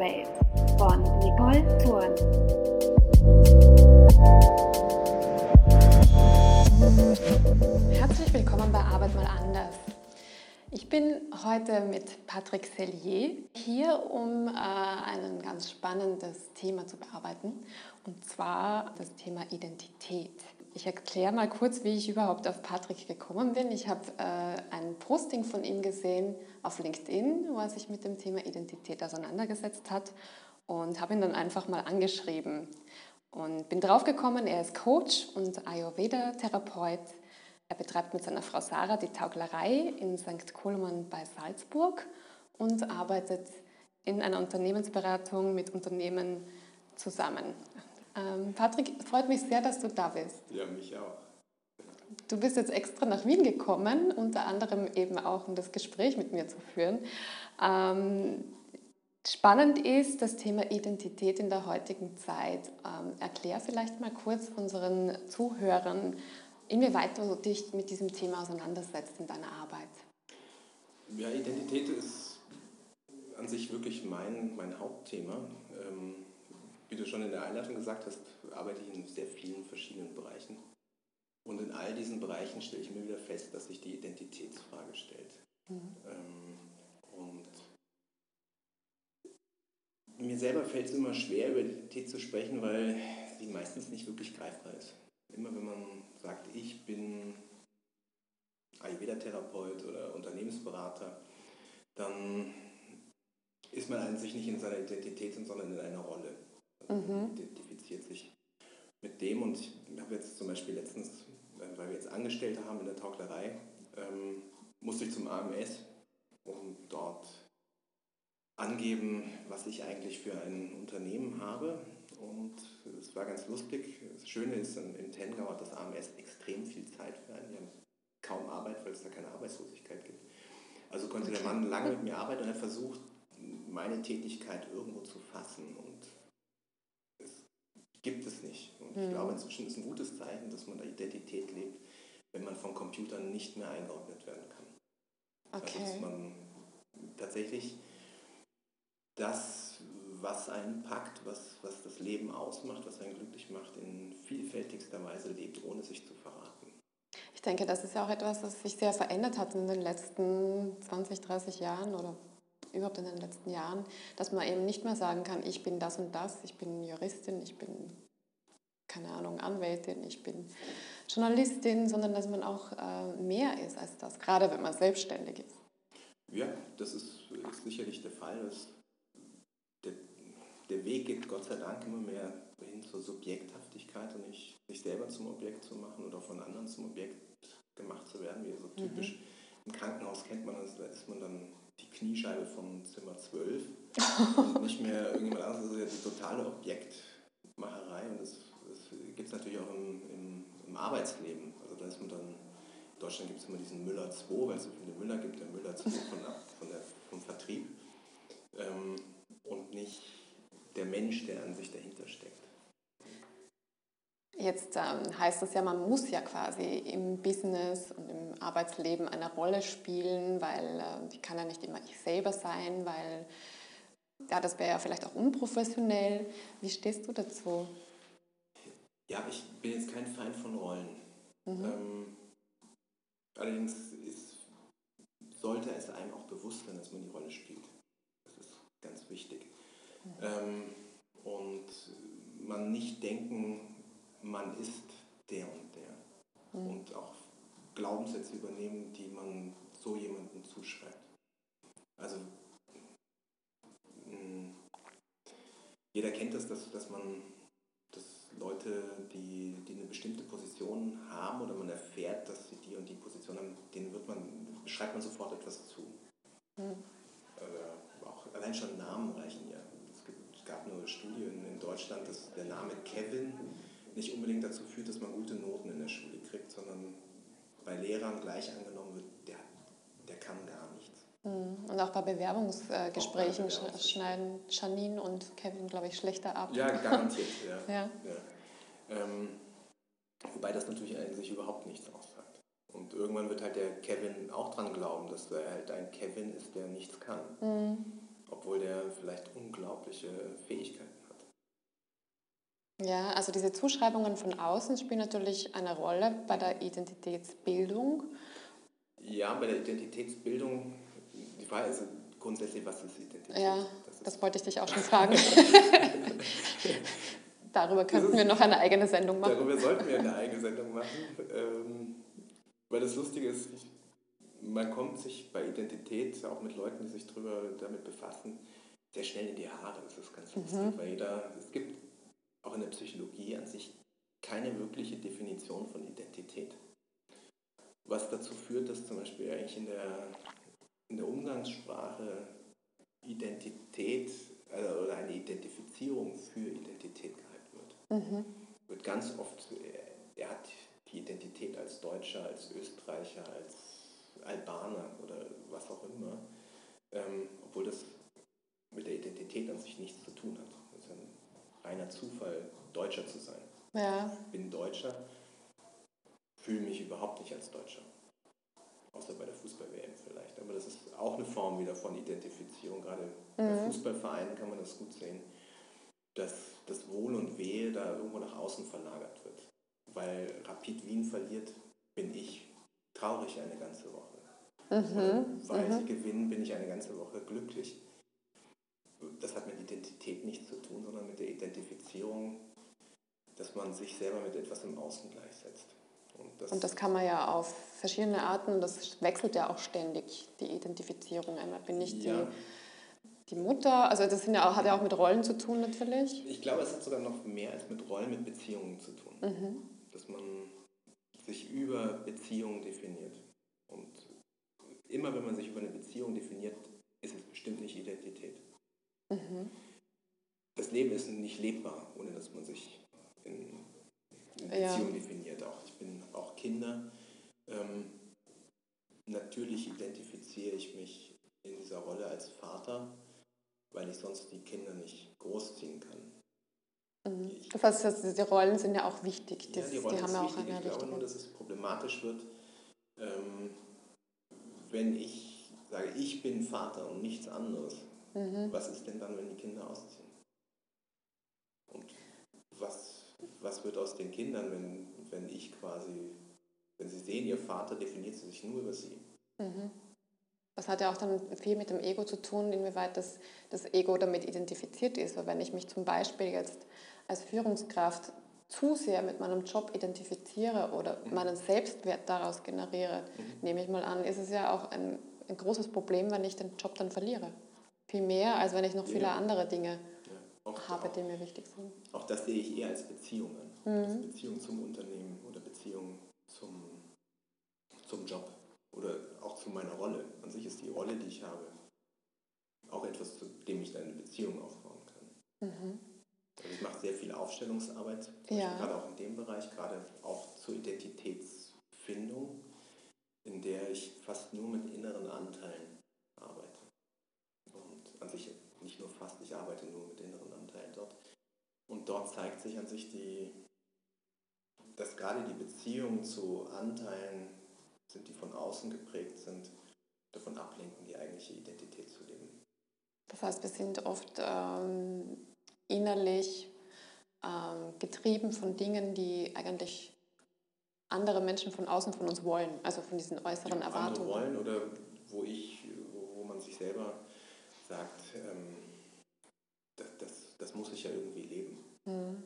Arbeitswelt von Nicole Thurn. Herzlich willkommen bei Arbeit mal anders. Ich bin heute mit Patrick Sellier hier, um äh, ein ganz spannendes Thema zu bearbeiten, und zwar das Thema Identität. Ich erkläre mal kurz, wie ich überhaupt auf Patrick gekommen bin. Ich habe äh, ein Posting von ihm gesehen auf LinkedIn, wo er sich mit dem Thema Identität auseinandergesetzt hat und habe ihn dann einfach mal angeschrieben und bin draufgekommen, er ist Coach und Ayurveda-Therapeut. Er betreibt mit seiner Frau Sarah die Tauglerei in St. Koloman bei Salzburg und arbeitet in einer Unternehmensberatung mit Unternehmen zusammen. Ähm, Patrick, freut mich sehr, dass du da bist. Ja, mich auch. Du bist jetzt extra nach Wien gekommen, unter anderem eben auch, um das Gespräch mit mir zu führen. Ähm, spannend ist das Thema Identität in der heutigen Zeit. Ähm, erklär vielleicht mal kurz unseren Zuhörern, inwieweit du dich mit diesem Thema auseinandersetzt in deiner Arbeit. Ja, Identität ist an sich wirklich mein, mein Hauptthema. Ähm, wie du schon in der Einleitung gesagt hast, arbeite ich in sehr vielen verschiedenen Bereichen. Und in all diesen Bereichen stelle ich mir wieder fest, dass sich die Identitätsfrage stellt. Mhm. Ähm, und mir selber fällt es immer schwer, über Identität zu sprechen, weil sie meistens nicht wirklich greifbar ist. Immer wenn man sagt, ich bin Ayurveda-Therapeut oder Unternehmensberater, dann ist man an sich nicht in seiner Identität, sondern in einer Rolle mhm. identifiziert sich mit dem. Und ich habe jetzt zum Beispiel letztens, weil wir jetzt Angestellte haben in der Tauglerei, ähm, musste ich zum AMS und dort angeben, was ich eigentlich für ein Unternehmen habe. Und es war ganz lustig. Das Schöne ist, in Tengau hat das AMS extrem viel Zeit für einen. Die haben kaum Arbeit, weil es da keine Arbeitslosigkeit gibt. Also konnte okay. der Mann lange mit mir arbeiten und er versucht, meine Tätigkeit irgendwo zu fassen. Und gibt es nicht. Und ich mhm. glaube, inzwischen ist ein gutes Zeichen, dass man da Identität lebt, wenn man von Computern nicht mehr eingeordnet werden kann. Okay. Also, dass man tatsächlich das, was einen packt, was, was das Leben ausmacht, was einen glücklich macht, in vielfältigster Weise lebt, ohne sich zu verraten. Ich denke, das ist ja auch etwas, was sich sehr verändert hat in den letzten 20, 30 Jahren oder überhaupt in den letzten Jahren, dass man eben nicht mehr sagen kann, ich bin das und das, ich bin Juristin, ich bin, keine Ahnung, Anwältin, ich bin Journalistin, sondern dass man auch äh, mehr ist als das, gerade wenn man selbstständig ist. Ja, das ist, ist sicherlich der Fall. Dass der, der Weg geht Gott sei Dank immer mehr hin zur Subjekthaftigkeit und nicht sich selber zum Objekt zu machen oder von anderen zum Objekt gemacht zu werden, wie so typisch mhm. im Krankenhaus kennt man das, da ist man dann die Kniescheibe vom Zimmer 12 und nicht mehr irgendjemand anderes. Das ist ja die totale Objektmacherei und das, das gibt es natürlich auch im, im, im, Arbeitsleben. Also da ist man dann, in Deutschland gibt es immer diesen Müller 2, weil es so viele Müller gibt, der Müller 2 von, von der, vom Vertrieb ähm, und nicht der Mensch, der an sich dahinter steckt. Jetzt ähm, heißt das ja, man muss ja quasi im Business und im Arbeitsleben eine Rolle spielen, weil äh, ich kann ja nicht immer ich selber sein, weil ja, das wäre ja vielleicht auch unprofessionell. Wie stehst du dazu? Ja, ich bin jetzt kein Feind von Rollen. Mhm. Ähm, allerdings ist, sollte es einem auch bewusst sein, dass man die Rolle spielt. Das ist ganz wichtig. Mhm. Ähm, und man nicht denken man ist der und der. Mhm. Und auch Glaubenssätze übernehmen, die man so jemandem zuschreibt. Also mh, mm, jeder kennt das, dass, dass man dass Leute, die, die eine bestimmte Position haben oder man erfährt, dass sie die und die Position haben, denen wird man, schreibt man sofort etwas zu. Mhm. Äh, auch allein schon Namen reichen ja. Es, gibt, es gab eine Studie in, in Deutschland, dass der Name Kevin nicht unbedingt dazu führt, dass man gute Noten in der Schule kriegt, sondern bei Lehrern gleich angenommen wird, der, der kann gar nichts. Mhm. Und auch bei Bewerbungsgesprächen auch bei schneiden Janine und Kevin, glaube ich, schlechter ab. Ja, garantiert. ja. ja. ja. Ähm, wobei das natürlich eigentlich überhaupt nichts aussagt. Und irgendwann wird halt der Kevin auch dran glauben, dass er halt ein Kevin ist, der nichts kann. Mhm. obwohl der vielleicht unglaubliche Fähigkeiten hat. Ja, also diese Zuschreibungen von außen spielen natürlich eine Rolle bei der Identitätsbildung. Ja, bei der Identitätsbildung, die Frage ist grundsätzlich, was ist Identität? Ja, das, das wollte ich dich auch schon fragen. Darüber könnten wir noch eine eigene Sendung machen. Darüber sollten wir eine eigene Sendung machen. Ähm, weil das Lustige ist, ich, man kommt sich bei Identität, auch mit Leuten, die sich drüber, damit befassen, sehr schnell in die Haare. Das ist ganz lustig, mhm. weil jeder, es gibt auch in der Psychologie an sich keine wirkliche Definition von Identität. Was dazu führt, dass zum Beispiel eigentlich in der, in der Umgangssprache Identität also, oder eine Identifizierung für Identität gehalten wird. Mhm. Wird ganz oft, er hat die Identität als Deutscher, als Österreicher, als Albaner oder was auch immer, ähm, obwohl das mit der Identität an sich nichts zu tun hat. Reiner Zufall, Deutscher zu sein. Ja. Ich bin Deutscher, fühle mich überhaupt nicht als Deutscher. Außer bei der Fußball-WM vielleicht. Aber das ist auch eine Form wieder von Identifizierung. Gerade mhm. bei Fußballvereinen kann man das gut sehen, dass das Wohl und Wehe da irgendwo nach außen verlagert wird. Weil Rapid Wien verliert, bin ich traurig eine ganze Woche. Mhm. Weil mhm. sie gewinnen, bin ich eine ganze Woche glücklich. Das hat mit Identität nichts zu tun, sondern mit der Identifizierung, dass man sich selber mit etwas im Außen gleichsetzt. Und das, und das kann man ja auf verschiedene Arten, das wechselt ja auch ständig, die Identifizierung. Einmal bin ich ja. die, die Mutter, also das ja auch, hat ja auch mit Rollen zu tun natürlich. Ich glaube, es hat sogar noch mehr als mit Rollen, mit Beziehungen zu tun. Mhm. Dass man sich über Beziehungen definiert. Und immer wenn man sich über eine Beziehung definiert, ist es bestimmt nicht Identität. Mhm. Das Leben ist nicht lebbar, ohne dass man sich in, in Beziehung ja. definiert. Auch ich bin auch Kinder. Ähm, natürlich identifiziere ich mich in dieser Rolle als Vater, weil ich sonst die Kinder nicht großziehen kann. Mhm. Das heißt, die Rollen sind ja auch wichtig. Das, ja, die, Rollen die haben ja auch wichtig. eine Ich glaube nur, dass es problematisch wird, ähm, wenn ich sage, ich bin Vater und nichts anderes. Mhm. Was ist denn dann, wenn die Kinder ausziehen? Und was, was wird aus den Kindern, wenn, wenn ich quasi, wenn sie sehen, ihr Vater definiert sich nur über sie? Mhm. Das hat ja auch dann viel mit dem Ego zu tun, inwieweit das, das Ego damit identifiziert ist. Weil wenn ich mich zum Beispiel jetzt als Führungskraft zu sehr mit meinem Job identifiziere oder mhm. meinen Selbstwert daraus generiere, mhm. nehme ich mal an, ist es ja auch ein, ein, großes Problem, wenn ich den Job dann verliere. Viel mehr, als wenn ich noch viele ja. andere Dinge ja. habe, die mir wichtig sind. Auch das sehe ich eher als Beziehung an. Mhm. Als Beziehung zum Unternehmen oder Beziehung zum, zum Job oder auch zu meiner Rolle. An sich ist die Rolle, die ich habe, auch etwas, zu dem ich dann eine Beziehung aufbauen kann. Mhm. Also ich mache sehr viel Aufstellungsarbeit, ja. gerade auch in dem Bereich, gerade auch zur Identitätsfindung, in der ich fast nur mit inneren Anteilen an sich nicht nur fast, ich arbeite nur mit inneren Anteilen dort. Und dort zeigt sich an sich die, dass gerade die Beziehungen zu Anteilen sind, die von außen geprägt sind, davon ablenken, die eigentliche Identität zu leben. Das heißt, wir sind oft ähm, innerlich ähm, getrieben von Dingen, die eigentlich andere Menschen von außen von uns wollen, also von diesen äußeren die Erwartungen. wollen oder wo ich, wo man sich selber sagt, ähm, das, das, das, muss ich ja irgendwie leben. Mhm.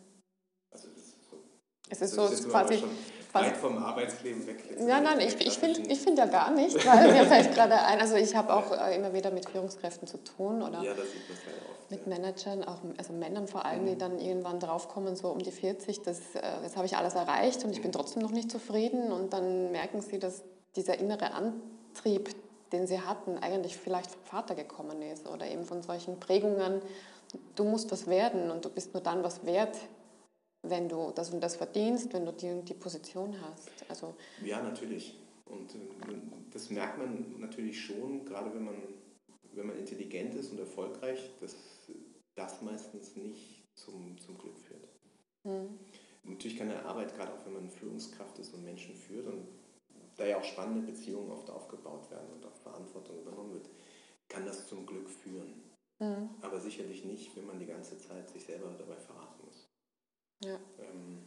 Also das ist so, es ist so, ist quasi, weit vom Arbeitsleben weg. Ja, nein, ich, ich finde ich find ja gar nicht, weil mir fällt gerade ein, also ich habe auch äh, immer wieder mit Führungskräften zu tun oder ja, oft, mit Managern, auch, also Männern vor allem, mhm. die dann irgendwann draufkommen, so um die 40, das, äh, jetzt habe ich alles erreicht und ich bin mhm. trotzdem noch nicht zufrieden und dann merken sie, dass dieser innere Antrieb, den sie hatten, eigentlich vielleicht vom Vater gekommen ist oder eben von solchen Prägungen, du musst was werden und du bist nur dann was wert, wenn du das und das verdienst, wenn du die und die Position hast. Also ja, natürlich. Und äh, das merkt man natürlich schon, gerade wenn man, wenn man intelligent ist und erfolgreich, dass das meistens nicht zum, zum Glück führt. Mhm. Natürlich kann eine Arbeit, gerade auch wenn man Führungskraft ist und Menschen führt und da ja auch spannende Beziehungen oft aufgebaut werden und auch Verantwortung übernommen wird, kann das zum Glück führen. Mhm. Aber sicherlich nicht, wenn man die ganze Zeit sich selber dabei verraten muss. Ja. Ähm,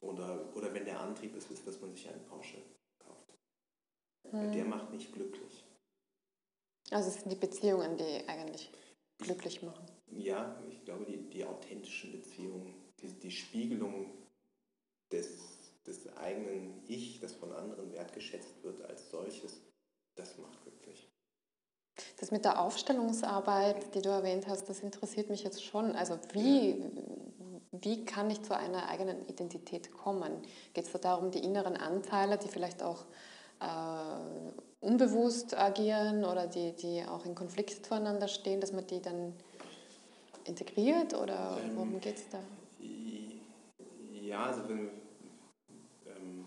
oder, oder wenn der Antrieb ist, ist, dass man sich einen Porsche kauft. Mhm. Der macht nicht glücklich. Also es sind die Beziehungen, die eigentlich glücklich machen. Ja, ich glaube, die, die authentischen Beziehungen, die, die Spiegelung des, des eigenen Ich, das von anderen wertgeschätzt wird als solches, das macht glücklich. Das mit der Aufstellungsarbeit, die du erwähnt hast, das interessiert mich jetzt schon. Also wie, wie kann ich zu einer eigenen Identität kommen? Geht es da darum, die inneren Anteile, die vielleicht auch äh, unbewusst agieren oder die, die auch in Konflikt zueinander stehen, dass man die dann integriert oder ähm, worum geht es da? Ja, also wenn, ähm,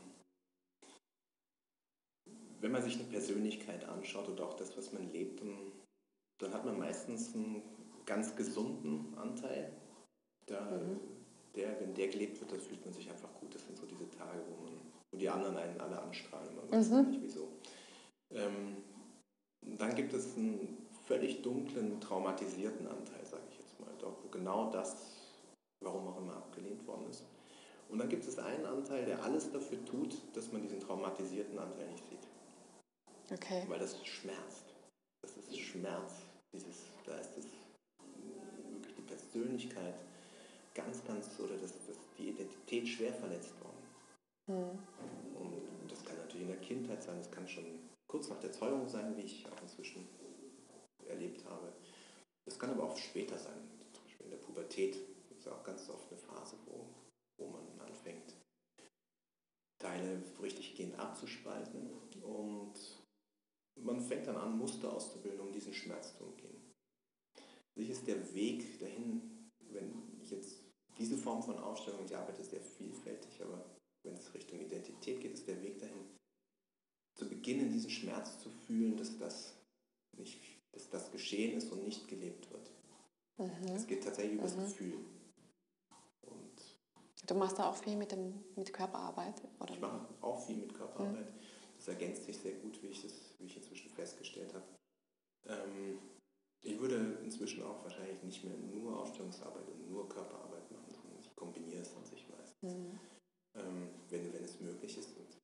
wenn man sich eine Persönlichkeit anschaut oder auch das, was man lebt, dann, hat man meistens einen ganz gesunden Anteil. Da, mhm. der, wenn der gelebt wird, dann fühlt man sich einfach gut. Das sind so diese Tage, wo, man, wo die anderen einen alle anstrahlen. Man weiß mhm. nicht wieso. Ähm, dann gibt es einen völlig dunklen, traumatisierten Anteil, sage ich jetzt mal, dort, wo genau das, warum auch immer, abgelehnt worden ist. Und dann gibt es einen Anteil, der alles dafür tut, dass man diesen traumatisierten Anteil nicht. Okay. Weil das schmerzt. Das ist Schmerz. Dieses, da ist das, wirklich die Persönlichkeit ganz, ganz, oder das, das, die Identität schwer verletzt worden. Mhm. Und das kann natürlich in der Kindheit sein, das kann schon kurz nach der Zeugung sein, wie ich auch inzwischen erlebt habe. Das kann aber auch später sein, zum Beispiel in der Pubertät. Das ist auch ganz oft eine Phase, wo, wo man anfängt, Teile richtig gehend abzuspalten und man fängt dann an, Muster auszubilden, um diesen Schmerz zu umgehen. Sich ist der Weg dahin, wenn ich jetzt diese Form von Aufstellung, ich arbeite sehr vielfältig, aber wenn es Richtung Identität geht, ist der Weg dahin, zu beginnen, diesen Schmerz zu fühlen, dass das, nicht, dass das geschehen ist und nicht gelebt wird. Mhm. Es geht tatsächlich über das mhm. Gefühl. Und du machst da auch viel mit, dem, mit Körperarbeit? Oder? Ich mache auch viel mit Körperarbeit. Mhm. Ergänzt sich sehr gut, wie ich, das, wie ich inzwischen festgestellt habe. Ähm, ich würde inzwischen auch wahrscheinlich nicht mehr nur Aufstellungsarbeit und nur Körperarbeit machen, sondern ich kombiniere es an sich meistens, mhm. ähm, wenn, wenn es möglich ist. Und,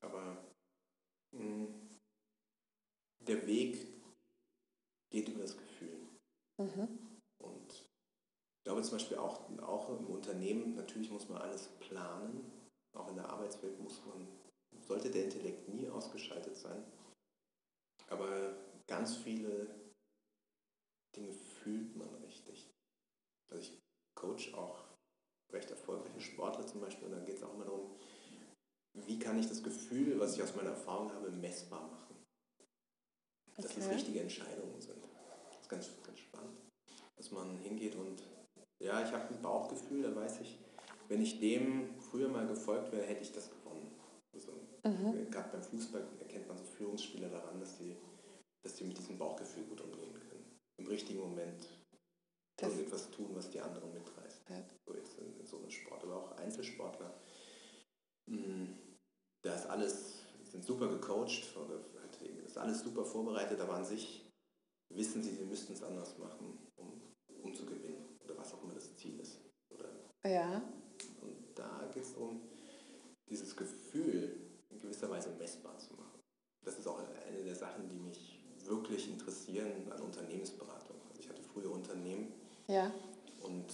aber mh, hm, der Weg geht über das Gefühl. Mhm. Und ich glaube zum Beispiel auch, auch im Unternehmen, natürlich muss man alles planen, auch in der Arbeitswelt muss man sollte der Intellekt nie ausgeschaltet sein. Aber ganz viele Dinge fühlt man richtig. Also ich coach auch recht erfolgreiche Sportler zum Beispiel und dann geht es auch immer darum, wie kann ich das Gefühl, was ich aus meiner Erfahrung habe, messbar machen. Dass okay. es richtige Entscheidungen sind. Das ist ganz, ganz spannend. Dass man hingeht und ja, ich habe ein Bauchgefühl, da weiß ich, wenn ich dem früher mal gefolgt wäre, hätte ich das Mhm. Gerade beim Fußball erkennt man so Führungsspieler daran, dass die, dass die mit diesem Bauchgefühl gut umgehen können. Im richtigen Moment das etwas tun, was die anderen mitreißt. Ja. So jetzt in, in, so einem Sport. Aber auch Einzelsportler. Mh, mm, da ist alles, sind super gecoacht oder halt ist alles super vorbereitet, aber an sich wissen sie, sie müssten es anders machen, um, um zu gewinnen. Oder was auch immer das Ziel ist. Oder ja. Und da geht es um dieses Gefühl, gewisser Weise messbar zu machen. Das ist auch eine der Sachen, die mich wirklich interessieren an Unternehmensberatung. Also ich hatte früher Unternehmen ja. und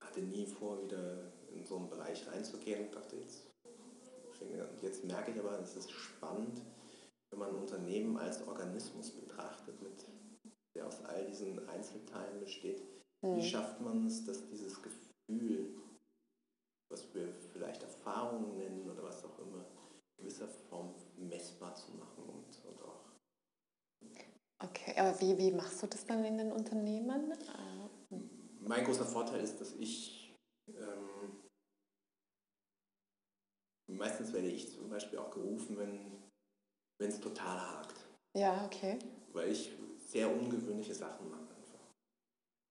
hatte nie vor, wieder in so einen Bereich reinzugehen und dachte jetzt, jetzt merke ich aber, es ist spannend, wenn man ein Unternehmen als Organismus betrachtet, mit, der aus all diesen Einzelteilen besteht. Mhm. Wie schafft man es, dass dieses Gefühl, was wir vielleicht Erfahrungen nennen oder was auch immer, gewisser Form messbar zu machen und, und auch. Okay, aber wie, wie machst du das dann in den Unternehmen? Mein großer Vorteil ist, dass ich ähm, meistens werde ich zum Beispiel auch gerufen, wenn es total hakt. Ja, okay. Weil ich sehr ungewöhnliche Sachen mache einfach,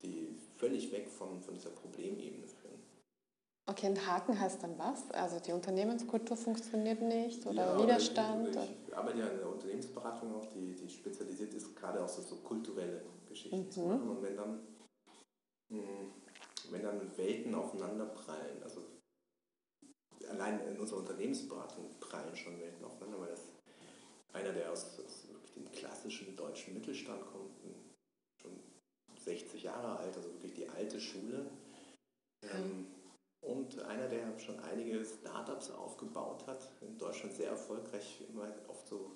die völlig weg von, von dieser Problemebene Okay, ein Haken heißt dann was? Also die Unternehmenskultur funktioniert nicht oder ja, Widerstand? Ich, ich, arbeite ja in der Unternehmensberatung auch, die, die spezialisiert ist, gerade auch so, so kulturelle Geschichten mhm. zu machen. Und wenn dann hm, wenn dann Welten aufeinanderprallen, also allein in unserer Unternehmensberatung prallen schon Welten aufeinander, weil das einer, der aus, aus dem klassischen deutschen Mittelstand kommt, schon 60 Jahre alt, also wirklich die alte Schule. Ähm, und einer, der schon einige Startups aufgebaut hat, in Deutschland sehr erfolgreich, immer oft so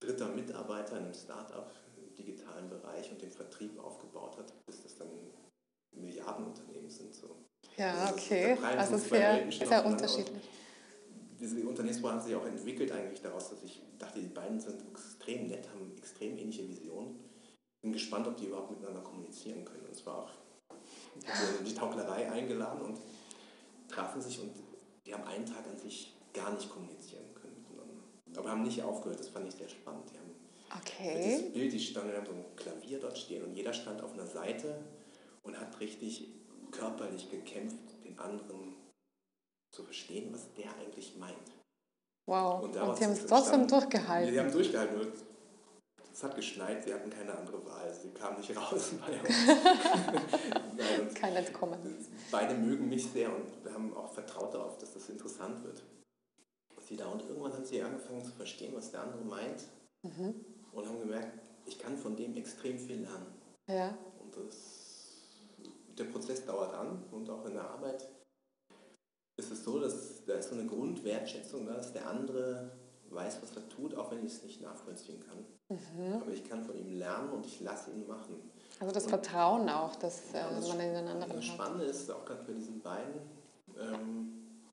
dritter Mitarbeiter in einem Startup im digitalen Bereich und den Vertrieb aufgebaut hat, bis das dann Milliardenunternehmen sind. So. Ja, also okay. Also sehr, sehr unterschiedlich. Diese Unternehmensberatung hat sich auch entwickelt eigentlich daraus, dass ich dachte, die beiden sind extrem nett, haben extrem ähnliche Visionen. Bin gespannt, ob die überhaupt miteinander kommunizieren können. Und zwar auch die Tauglerei eingeladen und trafen sich und die haben einen Tag an sich gar nicht kommunizieren können. Aber haben nicht aufgehört, das fand ich sehr spannend. Die haben okay. das Bild, die standen, haben so ein Klavier dort stehen und jeder stand auf einer Seite und hat richtig körperlich gekämpft, den anderen zu verstehen, was der eigentlich meint. Wow, und, und die haben es trotzdem durchgehalten. Die haben durchgehalten. Es hat geschneit, sie hatten keine andere Wahl. Sie kamen nicht raus. Kein Entkommen. Beide mögen mich sehr und wir haben auch vertraut darauf, dass das interessant wird. Sie da und irgendwann haben sie angefangen zu verstehen, was der andere meint mhm. und haben gemerkt, ich kann von dem extrem viel lernen. Ja. Und das, der Prozess dauert an und auch in der Arbeit ist es so, dass da ist so eine Grundwertschätzung da, dass der andere weiß, was er tut, auch wenn ich es nicht nachvollziehen kann. Mhm. Aber ich kann von ihm lernen und ich lasse ihn machen. Also das und, Vertrauen auch, dass ja, das man in den anderen Das Spannende hat. ist auch gerade bei diesen beiden, ähm,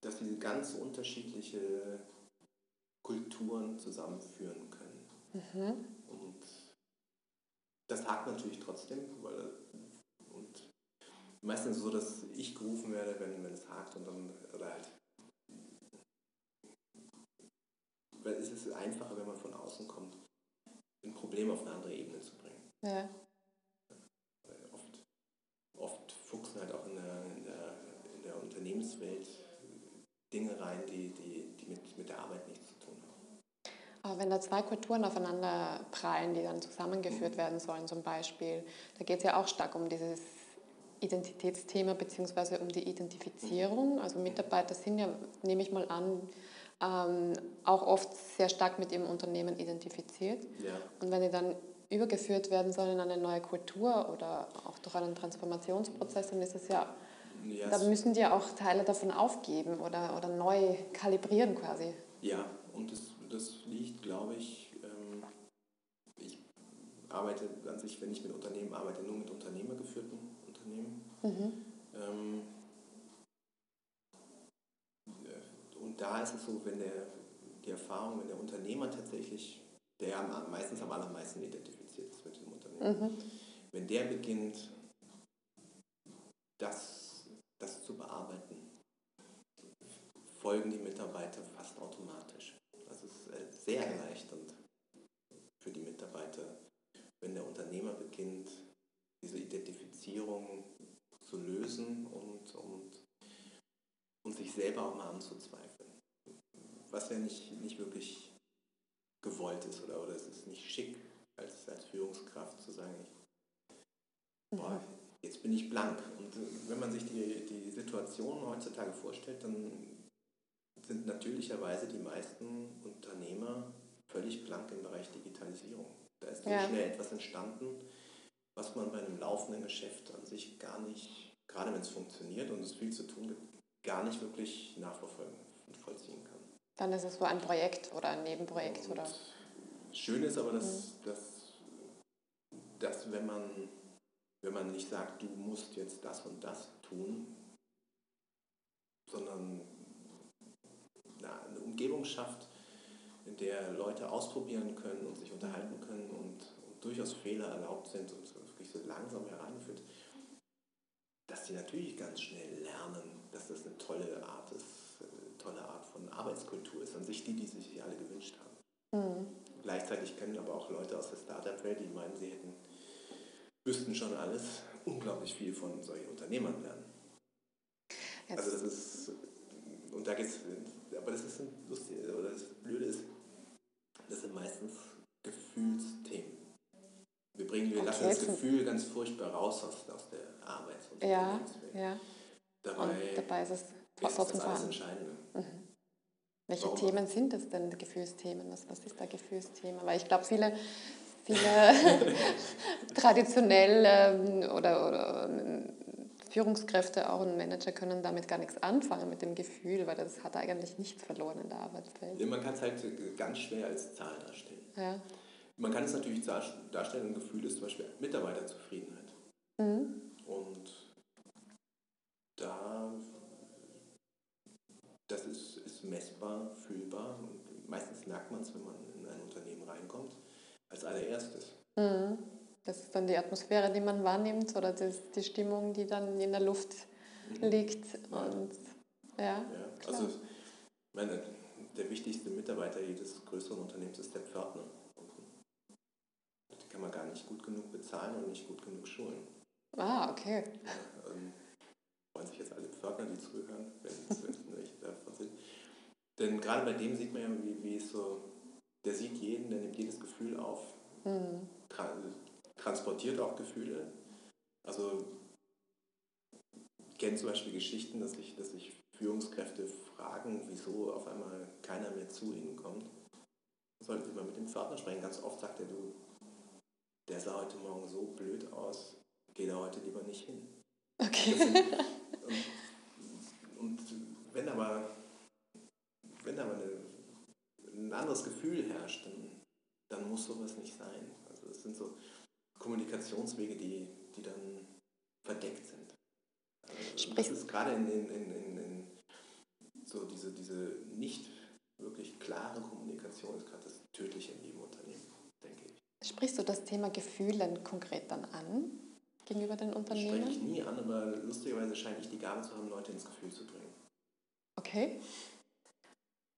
dass sie ganz unterschiedliche Kulturen zusammenführen können. Mhm. Und das hakt natürlich trotzdem, weil und meistens so, dass ich gerufen werde, wenn, wenn es hakt und dann, oder halt es ist einfacher, wenn man von außen kommt, ein Problem auf eine andere Ebene zu bringen. Ja. Oft, oft fuchsen halt auch in der, in der, in der Unternehmenswelt Dinge rein, die, die, die mit, mit der Arbeit nichts zu tun haben. Aber wenn da zwei Kulturen aufeinander prallen, die dann zusammengeführt mhm. werden sollen, zum Beispiel, da geht es ja auch stark um dieses Identitätsthema bzw. um die Identifizierung. Mhm. Also Mitarbeiter sind ja, nehme ich mal an, ähm, auch oft sehr stark mit ihrem Unternehmen identifiziert. Ja. Und wenn die dann übergeführt werden sollen in eine neue Kultur oder auch durch einen Transformationsprozess, dann ist es ja, yes. da müssen die ja auch Teile davon aufgeben oder, oder neu kalibrieren quasi. Ja, und das, das liegt, glaube ich, ähm, ich arbeite an sich, wenn ich mit Unternehmen arbeite, nur mit unternehmergeführten Unternehmen. Mhm. Ähm, und da ist es so, wenn der, die Erfahrung, wenn der Unternehmer tatsächlich, der meistens am allermeisten identifiziert ist mit dem Unternehmen, mhm. wenn der beginnt, das, das zu bearbeiten, folgen die Mitarbeiter fast automatisch. Das ist äh, sehr erleichternd für die Mitarbeiter, wenn der Unternehmer beginnt, diese Identifizierung zu lösen und, und, und sich selber auch mal anzuzweifeln was ja nicht, nicht wirklich gewollt ist oder, oder es ist nicht schick als, als Führungskraft zu sagen, ich, boah, jetzt bin ich blank. Und wenn man sich die, die Situation heutzutage vorstellt, dann sind natürlicherweise die meisten Unternehmer völlig blank im Bereich Digitalisierung. Da ist ja. schnell etwas entstanden, was man bei einem laufenden Geschäft an sich gar nicht, gerade wenn es funktioniert und es viel zu tun gibt, gar nicht wirklich nachverfolgen und vollziehen. Dann ist es so ein Projekt oder ein Nebenprojekt, und oder? Schön ist aber, dass, mhm. dass, dass wenn, man, wenn man nicht sagt, du musst jetzt das und das tun, sondern eine Umgebung schafft, in der Leute ausprobieren können und sich unterhalten können und, und durchaus Fehler erlaubt sind und wirklich so langsam heranführt, dass die natürlich ganz schnell lernen, dass das eine tolle Art ist, tolle Art von Arbeitskultur ist, an sich die, die sich alle gewünscht haben. Mhm. Gleichzeitig können aber auch Leute aus der Startup-Welt, die meinen, sie hätten, wüssten schon alles, unglaublich viel von solchen Unternehmern lernen. Jetzt. Also das ist, und da geht's, aber das ist lustig, oder das Blöde ist, das sind meistens Gefühlsthemen. Wir bringen, wir okay. lassen das Gefühl ganz furchtbar raus aus, aus der Arbeit. Ja, ja. Dabei, und dabei ist es trotzdem das alles Entscheidende. Mhm. Welche Warum? Themen sind das denn, Gefühlsthemen? Was, was ist da Gefühlsthema? Weil ich glaube, viele, viele traditionell ähm, oder, oder ähm, Führungskräfte, auch ein Manager, können damit gar nichts anfangen mit dem Gefühl, weil das hat eigentlich nichts verloren in der Arbeitswelt. Ja, man kann es halt ganz schwer als Zahl darstellen. Ja. Man kann es natürlich darstellen, ein Gefühl ist zum Beispiel Mitarbeiterzufriedenheit. Mhm. Und da, das ist, ist messbar, fühlbar und meistens merkt man es, wenn man in ein Unternehmen reinkommt, als allererstes. Mhm. Das ist dann die Atmosphäre, die man wahrnimmt oder das, die Stimmung, die dann in der Luft mhm. liegt. Und, ja, ja also meine, der wichtigste Mitarbeiter jedes größeren Unternehmens ist der Pförtner. Die kann man gar nicht gut genug bezahlen und nicht gut genug schulen. Ah, okay. Ja, ähm, freuen sich jetzt alle Pförtner, die zuhören, wenn es. Denn gerade bei dem sieht man ja, wie, wie es so, der sieht jeden, der nimmt jedes Gefühl auf, mhm. tra transportiert auch Gefühle. Also ich kenne zum Beispiel Geschichten, dass sich dass ich Führungskräfte fragen, wieso auf einmal keiner mehr zu ihnen kommt. Sollten Sie mal mit dem Pförtner sprechen. Ganz oft sagt er, du, der sah heute Morgen so blöd aus, geh da heute lieber nicht hin. Okay. Sind, und, und, wenn aber, anderes Gefühl herrscht, dann, dann muss sowas nicht sein. Also es sind so Kommunikationswege, die, die dann verdeckt sind. Also das ist gerade in, in, in, in, so diese, diese nicht wirklich klare Kommunikation ist gerade das Tödliche in jedem Unternehmen, denke ich. Sprichst du das Thema Gefühl dann konkret dann an gegenüber den Unternehmen? Spreche ich nie an, aber lustigerweise scheine ich die Gabe zu haben, Leute ins Gefühl zu bringen. Okay.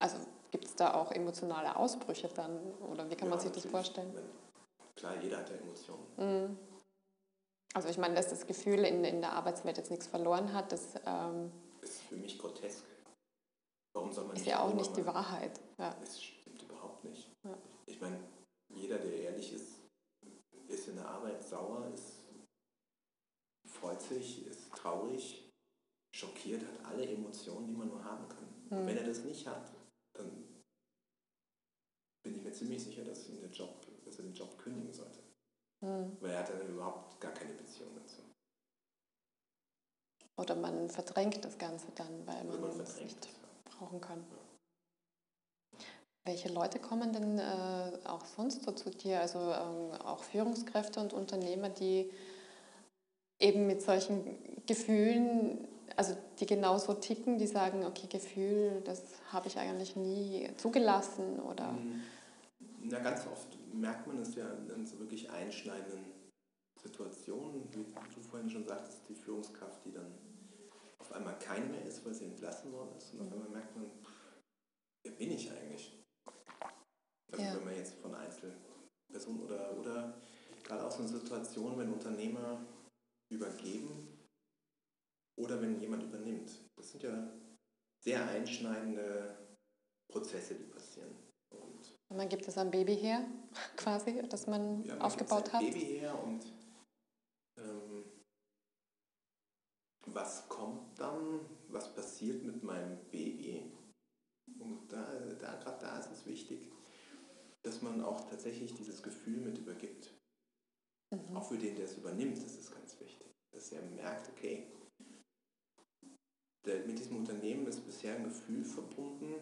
Also gibt es da auch emotionale Ausbrüche dann? Oder wie kann ja, man sich das vorstellen? Klar, jeder hat ja Emotionen. Mhm. Also ich meine, dass das Gefühl in, in der Arbeitswelt jetzt nichts verloren hat, das ähm, ist für mich grotesk. Warum soll man ist ja auch nicht die Wahrheit. Ja. Das stimmt überhaupt nicht. Ja. Ich meine, jeder, der ehrlich ist, ist in der Arbeit sauer, ist freut sich, ist traurig, schockiert, hat alle Emotionen, die man nur haben kann. Mhm. Und wenn er das nicht hat, bin ich mir ziemlich sicher, dass ihn der Job dass er den Job kündigen sollte. Mhm. Weil er hat dann überhaupt gar keine Beziehung dazu. Oder man verdrängt das Ganze dann, weil man, man es nicht das, brauchen kann. Ja. Welche Leute kommen denn äh, auch sonst so zu dir? Also ähm, auch Führungskräfte und Unternehmer, die eben mit solchen Gefühlen, also die genauso ticken, die sagen, okay, Gefühl, das habe ich eigentlich nie zugelassen oder. Mhm. Na, ganz oft merkt man es ja in so wirklich einschneidenden Situationen, wie du vorhin schon sagtest, die Führungskraft, die dann auf einmal keine mehr ist, weil sie entlassen worden ist. Und auf einmal merkt man, wer bin ich eigentlich? Also ja. wenn man jetzt von Einzelpersonen oder, oder gerade auch so eine Situation, wenn Unternehmer übergeben oder wenn jemand übernimmt. Das sind ja sehr einschneidende Prozesse, die passieren. Und man gibt es ein Baby her, quasi, das man, ja, man aufgebaut hat. Baby her und ähm, was kommt dann? Was passiert mit meinem Baby? Und da, da gerade da ist es wichtig, dass man auch tatsächlich dieses Gefühl mit übergibt. Mhm. Auch für den, der es übernimmt, ist es ganz wichtig. Dass er merkt, okay, der, mit diesem Unternehmen ist bisher ein Gefühl verbunden,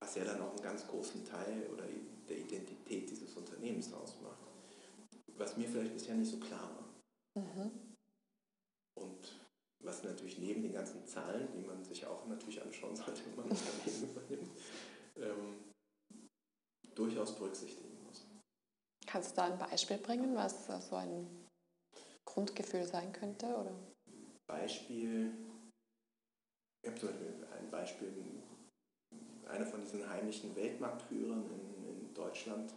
was ja dann auch einen ganz großen Teil oder der Identität dieses Unternehmens ausmacht, was mir vielleicht bisher nicht so klar war. Mhm. Und was natürlich neben den ganzen Zahlen, die man sich auch natürlich anschauen sollte, wenn man ein Unternehmen übernimmt, ähm, durchaus berücksichtigen muss. Kannst du da ein Beispiel bringen, was so ein Grundgefühl sein könnte? Oder? Beispiel, ich habe zum Beispiel ein Beispiel, einer von diesen heimlichen Weltmarktführern in, in Deutschland,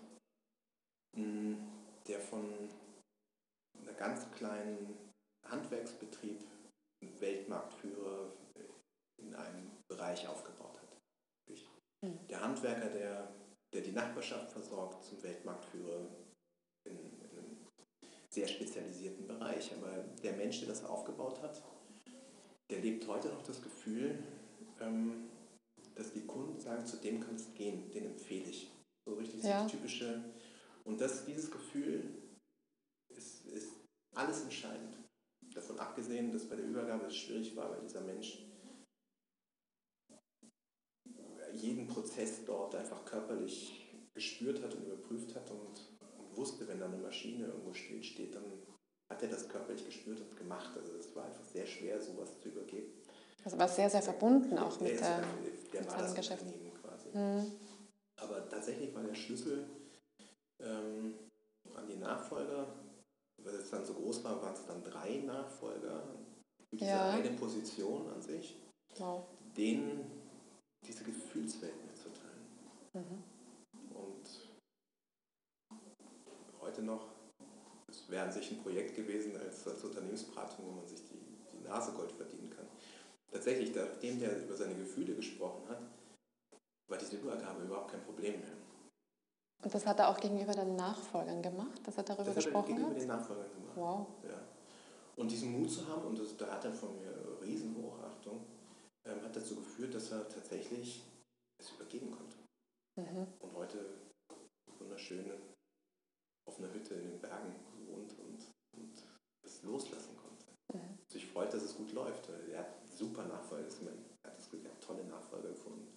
hm, der von einer ganz kleinen Handwerksbetrieb Weltmarktführer in einem Bereich aufgebaut hat. Hm. Der Handwerker, der, der die Nachbarschaft versorgt, zum Weltmarktführer in, in einem sehr spezialisierten Bereich. Aber der Mensch, der das aufgebaut hat, der lebt heute noch das Gefühl, ähm, dass die Kunden sagen, zu dem kannst du gehen, den empfehle ich. So richtig ja. typische. Und das, dieses Gefühl ist, ist alles entscheidend. Davon abgesehen, dass bei der Übergabe es schwierig war, weil dieser Mensch jeden Prozess dort einfach körperlich gespürt hat und überprüft hat und, und wusste, wenn da eine Maschine irgendwo stillsteht, dann hat er das körperlich gespürt und gemacht. Also es war einfach sehr schwer, sowas zu übergeben. Also war sehr, sehr verbunden auch mit, der, der mit war das Geschäft. quasi. Mhm. Aber tatsächlich war der Schlüssel ähm, an die Nachfolger, weil es dann so groß war, waren es dann drei Nachfolger diese ja. eine Position an sich, wow. denen diese Gefühlswelt mitzuteilen. Mhm. Und heute noch, es wäre an sich ein Projekt gewesen als, als Unternehmensberatung, wo man sich die, die Nase Gold verdienen kann. Tatsächlich, nachdem der über seine Gefühle gesprochen hat, war diese Übergabe überhaupt kein Problem mehr. Und das hat er auch gegenüber den Nachfolgern gemacht, dass er darüber das gesprochen hat? gegenüber den Nachfolgern gemacht. Wow. Ja. Und diesen Mut zu haben, und das, da hat er von mir Riesenhochachtung, ähm, hat dazu geführt, dass er tatsächlich es übergeben konnte. Mhm. Und heute wunderschön auf einer Hütte in den Bergen wohnt und, und es loslassen konnte. Mhm. Sich freut, dass es gut läuft. Er hat super Nachfolger, er hat, er hat tolle Nachfolger gefunden.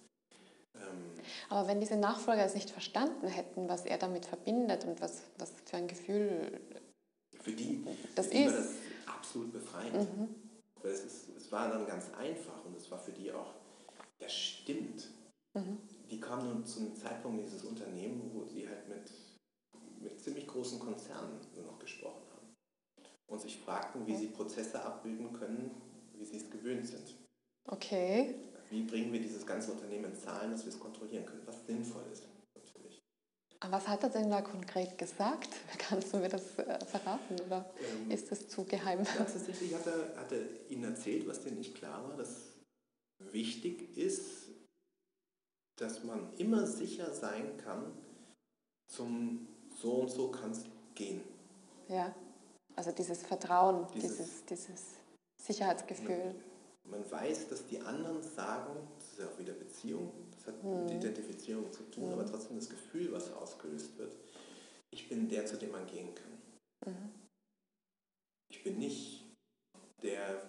Ähm, Aber wenn diese Nachfolger es nicht verstanden hätten, was er damit verbindet und was, was für ein Gefühl für die, das für die ist. war das absolut befreiend. Mhm. Weil es, ist, es war dann ganz einfach und es war für die auch, das stimmt. Mhm. Die kamen nun zu einem Zeitpunkt in dieses Unternehmen, wo sie halt mit, mit ziemlich großen Konzernen nur noch gesprochen haben und sich fragten, wie sie Prozesse abbilden können, wie sie es gewöhnt sind. Okay wie bringen wir dieses ganze Unternehmen in Zahlen, dass wir es kontrollieren können, was sinnvoll ist. Natürlich. Aber was hat er denn da konkret gesagt? Kannst du mir das äh, verraten oder ähm, ist das zu geheim? Tatsächlich hat er, hat er Ihnen erzählt, was dir nicht klar war, dass wichtig ist, dass man immer sicher sein kann, zum so und so kannst gehen. Ja, also dieses Vertrauen, dieses, dieses, dieses Sicherheitsgefühl. Man weiß, dass die anderen sagen, das ist ja auch wieder Beziehung, das hat mhm. mit Identifizierung zu tun, mhm. aber trotzdem das Gefühl, was ausgelöst wird, ich bin der, zu dem man gehen kann. Mhm. Ich bin nicht der,